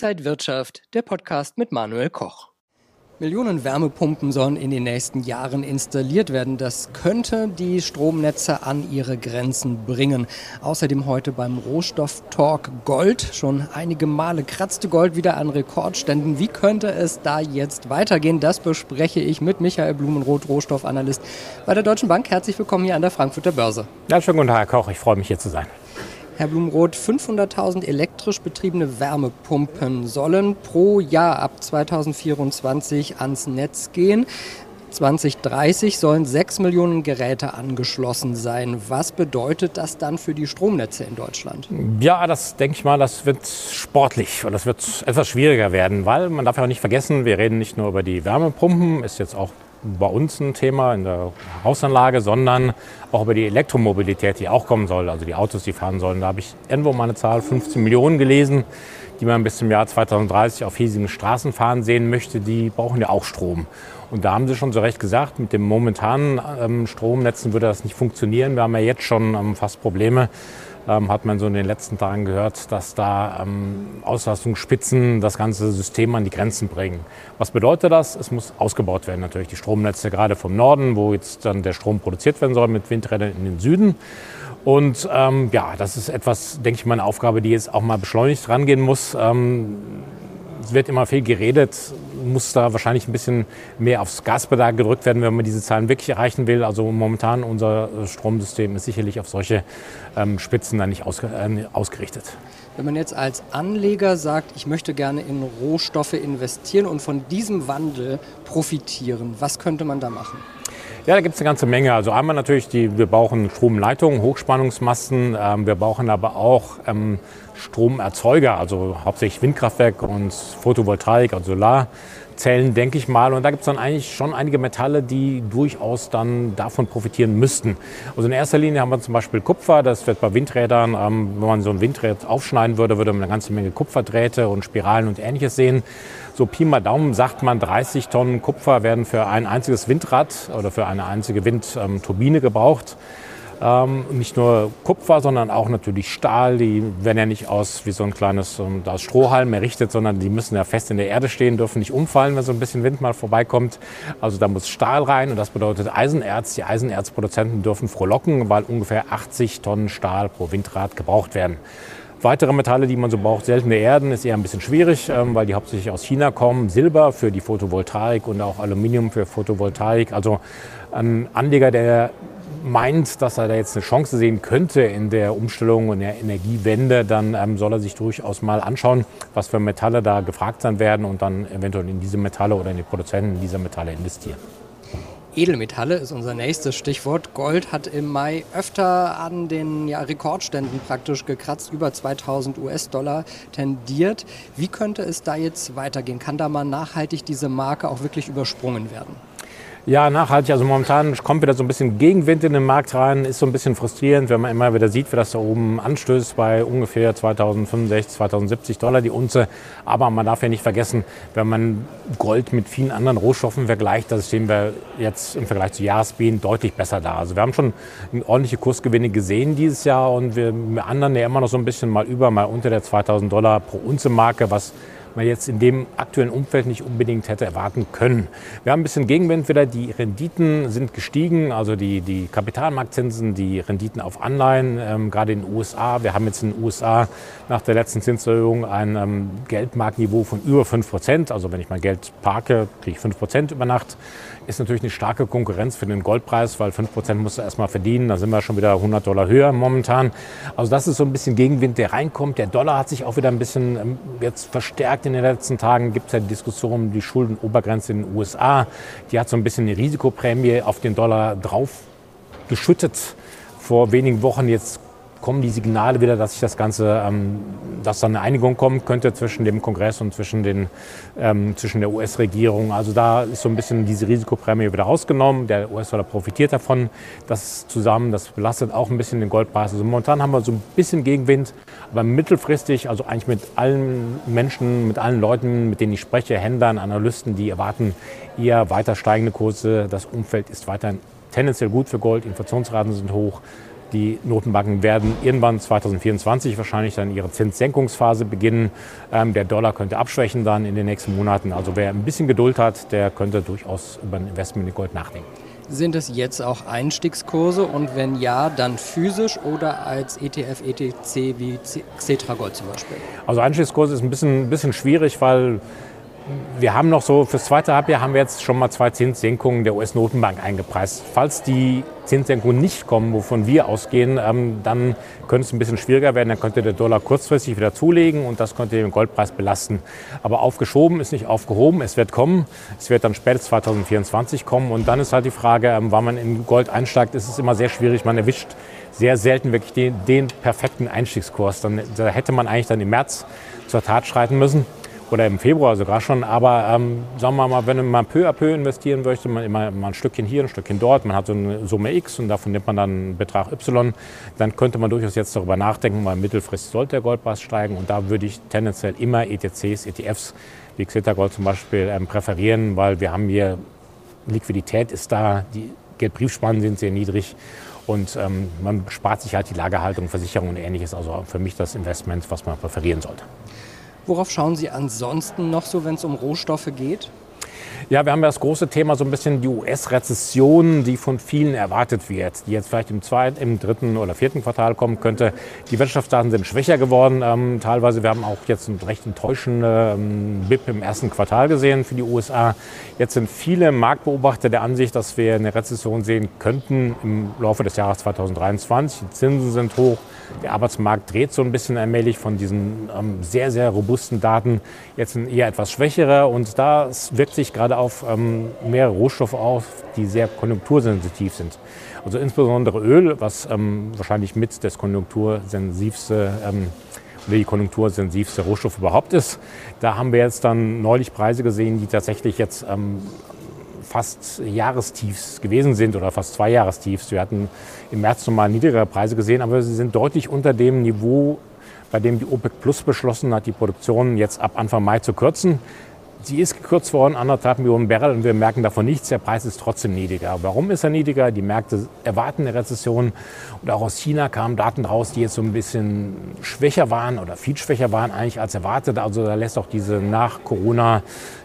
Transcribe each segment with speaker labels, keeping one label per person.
Speaker 1: Inside Wirtschaft, der Podcast mit Manuel Koch. Millionen Wärmepumpen sollen in den nächsten Jahren installiert werden. Das könnte die Stromnetze an ihre Grenzen bringen. Außerdem heute beim Rohstofftalk Gold. Schon einige Male kratzte Gold wieder an Rekordständen. Wie könnte es da jetzt weitergehen? Das bespreche ich mit Michael Blumenroth, Rohstoffanalyst bei der Deutschen Bank. Herzlich willkommen hier an der Frankfurter Börse.
Speaker 2: Ja, schönen guten Tag, Herr Koch. Ich freue mich hier zu sein.
Speaker 1: Herr Blumroth, 500.000 elektrisch betriebene Wärmepumpen sollen pro Jahr ab 2024 ans Netz gehen. 2030 sollen 6 Millionen Geräte angeschlossen sein. Was bedeutet das dann für die Stromnetze in Deutschland?
Speaker 2: Ja, das denke ich mal, das wird sportlich und das wird etwas schwieriger werden, weil man darf ja auch nicht vergessen, wir reden nicht nur über die Wärmepumpen, ist jetzt auch bei uns ein Thema in der Hausanlage, sondern auch über die Elektromobilität, die auch kommen soll, also die Autos, die fahren sollen. Da habe ich irgendwo mal eine Zahl 15 Millionen gelesen, die man bis zum Jahr 2030 auf hiesigen Straßen fahren sehen möchte. Die brauchen ja auch Strom. Und da haben Sie schon so recht gesagt, mit den momentanen ähm, Stromnetzen würde das nicht funktionieren. Wir haben ja jetzt schon ähm, fast Probleme ähm, hat man so in den letzten Tagen gehört, dass da ähm, Auslastungsspitzen das ganze System an die Grenzen bringen. Was bedeutet das? Es muss ausgebaut werden natürlich. Die Stromnetze gerade vom Norden, wo jetzt dann der Strom produziert werden soll mit Windrädern in den Süden. Und ähm, ja, das ist etwas, denke ich mal, eine Aufgabe, die jetzt auch mal beschleunigt rangehen muss. Ähm, wird immer viel geredet, muss da wahrscheinlich ein bisschen mehr aufs Gaspedal gedrückt werden, wenn man diese Zahlen wirklich erreichen will. Also momentan unser Stromsystem ist sicherlich auf solche ähm, Spitzen dann nicht ausge äh, ausgerichtet.
Speaker 1: Wenn man jetzt als Anleger sagt, ich möchte gerne in Rohstoffe investieren und von diesem Wandel profitieren, was könnte man da machen?
Speaker 2: Ja, da gibt es eine ganze Menge. Also einmal natürlich, die, wir brauchen Stromleitungen, Hochspannungsmasten. Ähm, wir brauchen aber auch ähm, Stromerzeuger, also hauptsächlich Windkraftwerk und Photovoltaik, also Solarzellen, denke ich mal. Und da gibt es dann eigentlich schon einige Metalle, die durchaus dann davon profitieren müssten. Also in erster Linie haben wir zum Beispiel Kupfer. Das wird bei Windrädern, ähm, wenn man so ein Windrad aufschneiden würde, würde man eine ganze Menge Kupferdrähte und Spiralen und ähnliches sehen. So Pi mal Daumen sagt man, 30 Tonnen Kupfer werden für ein einziges Windrad oder für eine einzige Windturbine gebraucht. Ähm, nicht nur Kupfer, sondern auch natürlich Stahl. Die werden ja nicht aus wie so ein kleines ähm, aus Strohhalm errichtet, sondern die müssen ja fest in der Erde stehen, dürfen nicht umfallen, wenn so ein bisschen Wind mal vorbeikommt. Also da muss Stahl rein und das bedeutet Eisenerz. Die Eisenerzproduzenten dürfen frohlocken, weil ungefähr 80 Tonnen Stahl pro Windrad gebraucht werden. Weitere Metalle, die man so braucht, seltene Erden, ist eher ein bisschen schwierig, ähm, weil die hauptsächlich aus China kommen. Silber für die Photovoltaik und auch Aluminium für Photovoltaik. Also ein Anleger, der meint, dass er da jetzt eine Chance sehen könnte in der Umstellung und der Energiewende, dann ähm, soll er sich durchaus mal anschauen, was für Metalle da gefragt sein werden und dann eventuell in diese Metalle oder in die Produzenten dieser Metalle investieren.
Speaker 1: Edelmetalle ist unser nächstes Stichwort. Gold hat im Mai öfter an den ja, Rekordständen praktisch gekratzt, über 2000 US-Dollar tendiert. Wie könnte es da jetzt weitergehen? Kann da mal nachhaltig diese Marke auch wirklich übersprungen werden?
Speaker 2: Ja, nachhaltig. Also momentan kommt wieder so ein bisschen Gegenwind in den Markt rein. Ist so ein bisschen frustrierend, wenn man immer wieder sieht, wie das da oben anstößt bei ungefähr 2065, 2070 Dollar die Unze. Aber man darf ja nicht vergessen, wenn man Gold mit vielen anderen Rohstoffen vergleicht, da stehen wir jetzt im Vergleich zu Jahresbeen deutlich besser da. Also wir haben schon ordentliche Kursgewinne gesehen dieses Jahr und wir anderen ja immer noch so ein bisschen mal über, mal unter der 2000 Dollar pro Unze Marke, was man jetzt in dem aktuellen Umfeld nicht unbedingt hätte erwarten können. Wir haben ein bisschen Gegenwind wieder. Die Renditen sind gestiegen, also die, die Kapitalmarktzinsen, die Renditen auf Anleihen, ähm, gerade in den USA. Wir haben jetzt in den USA nach der letzten Zinserhöhung ein ähm, Geldmarktniveau von über 5 Prozent. Also wenn ich mein Geld parke, kriege ich 5 Prozent über Nacht. Ist natürlich eine starke Konkurrenz für den Goldpreis, weil 5 Prozent musst du erstmal verdienen. Da sind wir schon wieder 100 Dollar höher momentan. Also das ist so ein bisschen Gegenwind, der reinkommt. Der Dollar hat sich auch wieder ein bisschen ähm, jetzt verstärkt in den letzten Tagen gibt es ja die Diskussion um die Schuldenobergrenze in den USA. Die hat so ein bisschen eine Risikoprämie auf den Dollar drauf geschüttet. Vor wenigen Wochen jetzt kommen die Signale wieder, dass sich das Ganze, ähm, dass da eine Einigung kommen könnte zwischen dem Kongress und zwischen, den, ähm, zwischen der US-Regierung. Also da ist so ein bisschen diese Risikoprämie wieder rausgenommen. Der US-Dollar profitiert davon. Das zusammen, das belastet auch ein bisschen den Goldpreis. Also momentan haben wir so ein bisschen Gegenwind, aber mittelfristig, also eigentlich mit allen Menschen, mit allen Leuten, mit denen ich spreche, Händlern, Analysten, die erwarten eher weiter steigende Kurse. Das Umfeld ist weiterhin tendenziell gut für Gold. Inflationsraten sind hoch. Die Notenbanken werden irgendwann 2024 wahrscheinlich dann ihre Zinssenkungsphase beginnen. Ähm, der Dollar könnte abschwächen dann in den nächsten Monaten. Also wer ein bisschen Geduld hat, der könnte durchaus über ein Investment in Gold nachdenken.
Speaker 1: Sind es jetzt auch Einstiegskurse und wenn ja, dann physisch oder als ETF, ETC wie Xetra Gold zum Beispiel?
Speaker 2: Also Einstiegskurse ist ein bisschen, ein bisschen schwierig, weil wir haben noch so, fürs zweite Halbjahr haben wir jetzt schon mal zwei Zinssenkungen der US-Notenbank eingepreist. Falls die Zinssenkungen nicht kommen, wovon wir ausgehen, ähm, dann könnte es ein bisschen schwieriger werden. Dann könnte der Dollar kurzfristig wieder zulegen und das könnte den Goldpreis belasten. Aber aufgeschoben ist nicht aufgehoben. Es wird kommen. Es wird dann spätestens 2024 kommen. Und dann ist halt die Frage, ähm, wann man in Gold einsteigt, ist es immer sehr schwierig. Man erwischt sehr selten wirklich den, den perfekten Einstiegskurs. Dann, da hätte man eigentlich dann im März zur Tat schreiten müssen oder im Februar sogar schon. Aber ähm, sagen wir mal, wenn man peu à peu investieren möchte, man immer mal ein Stückchen hier, ein Stückchen dort, man hat so eine Summe X und davon nimmt man dann einen Betrag Y, dann könnte man durchaus jetzt darüber nachdenken, weil mittelfristig sollte der Goldpreis steigen und da würde ich tendenziell immer ETCs, ETFs wie Xeta Gold zum Beispiel ähm, präferieren, weil wir haben hier Liquidität ist da, die Geldbriefspannen sind sehr niedrig und ähm, man spart sich halt die Lagerhaltung, Versicherung und ähnliches. Also für mich das Investment, was man präferieren sollte.
Speaker 1: Worauf schauen Sie ansonsten noch so, wenn es um Rohstoffe geht?
Speaker 2: Ja, wir haben das große Thema so ein bisschen die US-Rezession, die von vielen erwartet wird, die jetzt vielleicht im zweiten, im dritten oder vierten Quartal kommen könnte. Die Wirtschaftsdaten sind schwächer geworden. Ähm, teilweise, wir haben auch jetzt einen recht enttäuschenden ähm, BIP im ersten Quartal gesehen für die USA. Jetzt sind viele Marktbeobachter der Ansicht, dass wir eine Rezession sehen könnten im Laufe des Jahres 2023. Die Zinsen sind hoch. Der Arbeitsmarkt dreht so ein bisschen allmählich von diesen ähm, sehr, sehr robusten Daten jetzt ein eher etwas schwächere. Und das wirkt sich gerade auf ähm, mehrere Rohstoffe auf, die sehr konjunktursensitiv sind. Also insbesondere Öl, was ähm, wahrscheinlich mit das konjunktursensivste ähm, oder die konjunktursensivste Rohstoff überhaupt ist. Da haben wir jetzt dann neulich Preise gesehen, die tatsächlich jetzt ähm, fast Jahrestiefs gewesen sind oder fast zwei Jahrestiefs. Wir hatten im März nochmal niedrigere Preise gesehen, aber sie sind deutlich unter dem Niveau, bei dem die OPEC Plus beschlossen hat, die Produktion jetzt ab Anfang Mai zu kürzen. Sie ist gekürzt worden, anderthalb Millionen Barrel, und wir merken davon nichts. Der Preis ist trotzdem niedriger. Warum ist er niedriger? Die Märkte erwarten eine Rezession. Und auch aus China kamen Daten raus, die jetzt so ein bisschen schwächer waren oder viel schwächer waren eigentlich als erwartet. Also da lässt auch diese nach Corona,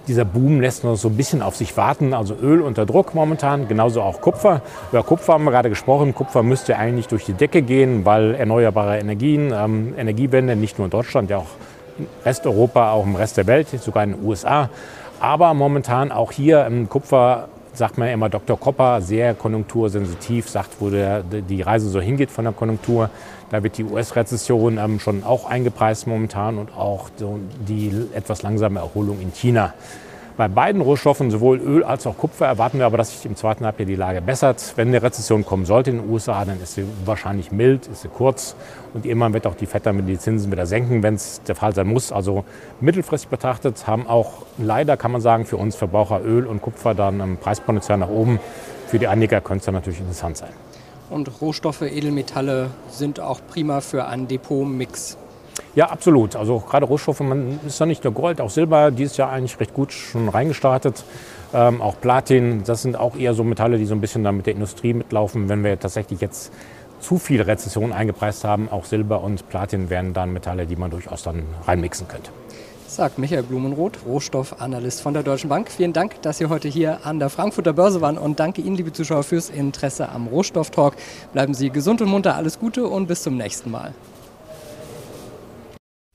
Speaker 2: dieser Boom lässt noch so ein bisschen auf sich warten. Also Öl unter Druck momentan, genauso auch Kupfer. Über Kupfer haben wir gerade gesprochen. Kupfer müsste eigentlich durch die Decke gehen, weil erneuerbare Energien, ähm, Energiewende, nicht nur in Deutschland, ja auch Resteuropa, auch im Rest der Welt, sogar in den USA. Aber momentan auch hier im Kupfer sagt man immer Dr. Kopper, sehr konjunktursensitiv, sagt, wo der, die Reise so hingeht von der Konjunktur. Da wird die US-Rezession ähm, schon auch eingepreist momentan und auch die etwas langsame Erholung in China. Bei beiden Rohstoffen, sowohl Öl als auch Kupfer, erwarten wir aber, dass sich im zweiten Halbjahr die Lage bessert. Wenn eine Rezession kommen sollte in den USA, dann ist sie wahrscheinlich mild, ist sie kurz und irgendwann wird auch die FED damit die Zinsen wieder senken, wenn es der Fall sein muss. Also mittelfristig betrachtet haben auch leider, kann man sagen, für uns Verbraucher Öl und Kupfer dann ein Preispotenzial nach oben. Für die Anleger könnte es dann natürlich interessant sein.
Speaker 1: Und Rohstoffe, Edelmetalle sind auch prima für einen Depotmix.
Speaker 2: Ja, absolut. Also gerade Rohstoffe, man ist ja nicht nur Gold, auch Silber, dieses Jahr eigentlich recht gut schon reingestartet. Ähm, auch Platin, das sind auch eher so Metalle, die so ein bisschen da mit der Industrie mitlaufen. Wenn wir tatsächlich jetzt zu viel Rezession eingepreist haben, auch Silber und Platin wären dann Metalle, die man durchaus dann reinmixen könnte.
Speaker 1: Sagt Michael Blumenroth, Rohstoffanalyst von der Deutschen Bank. Vielen Dank, dass Sie heute hier an der Frankfurter Börse waren und danke Ihnen, liebe Zuschauer, fürs Interesse am Rohstofftalk. Bleiben Sie gesund und munter, alles Gute und bis zum nächsten Mal.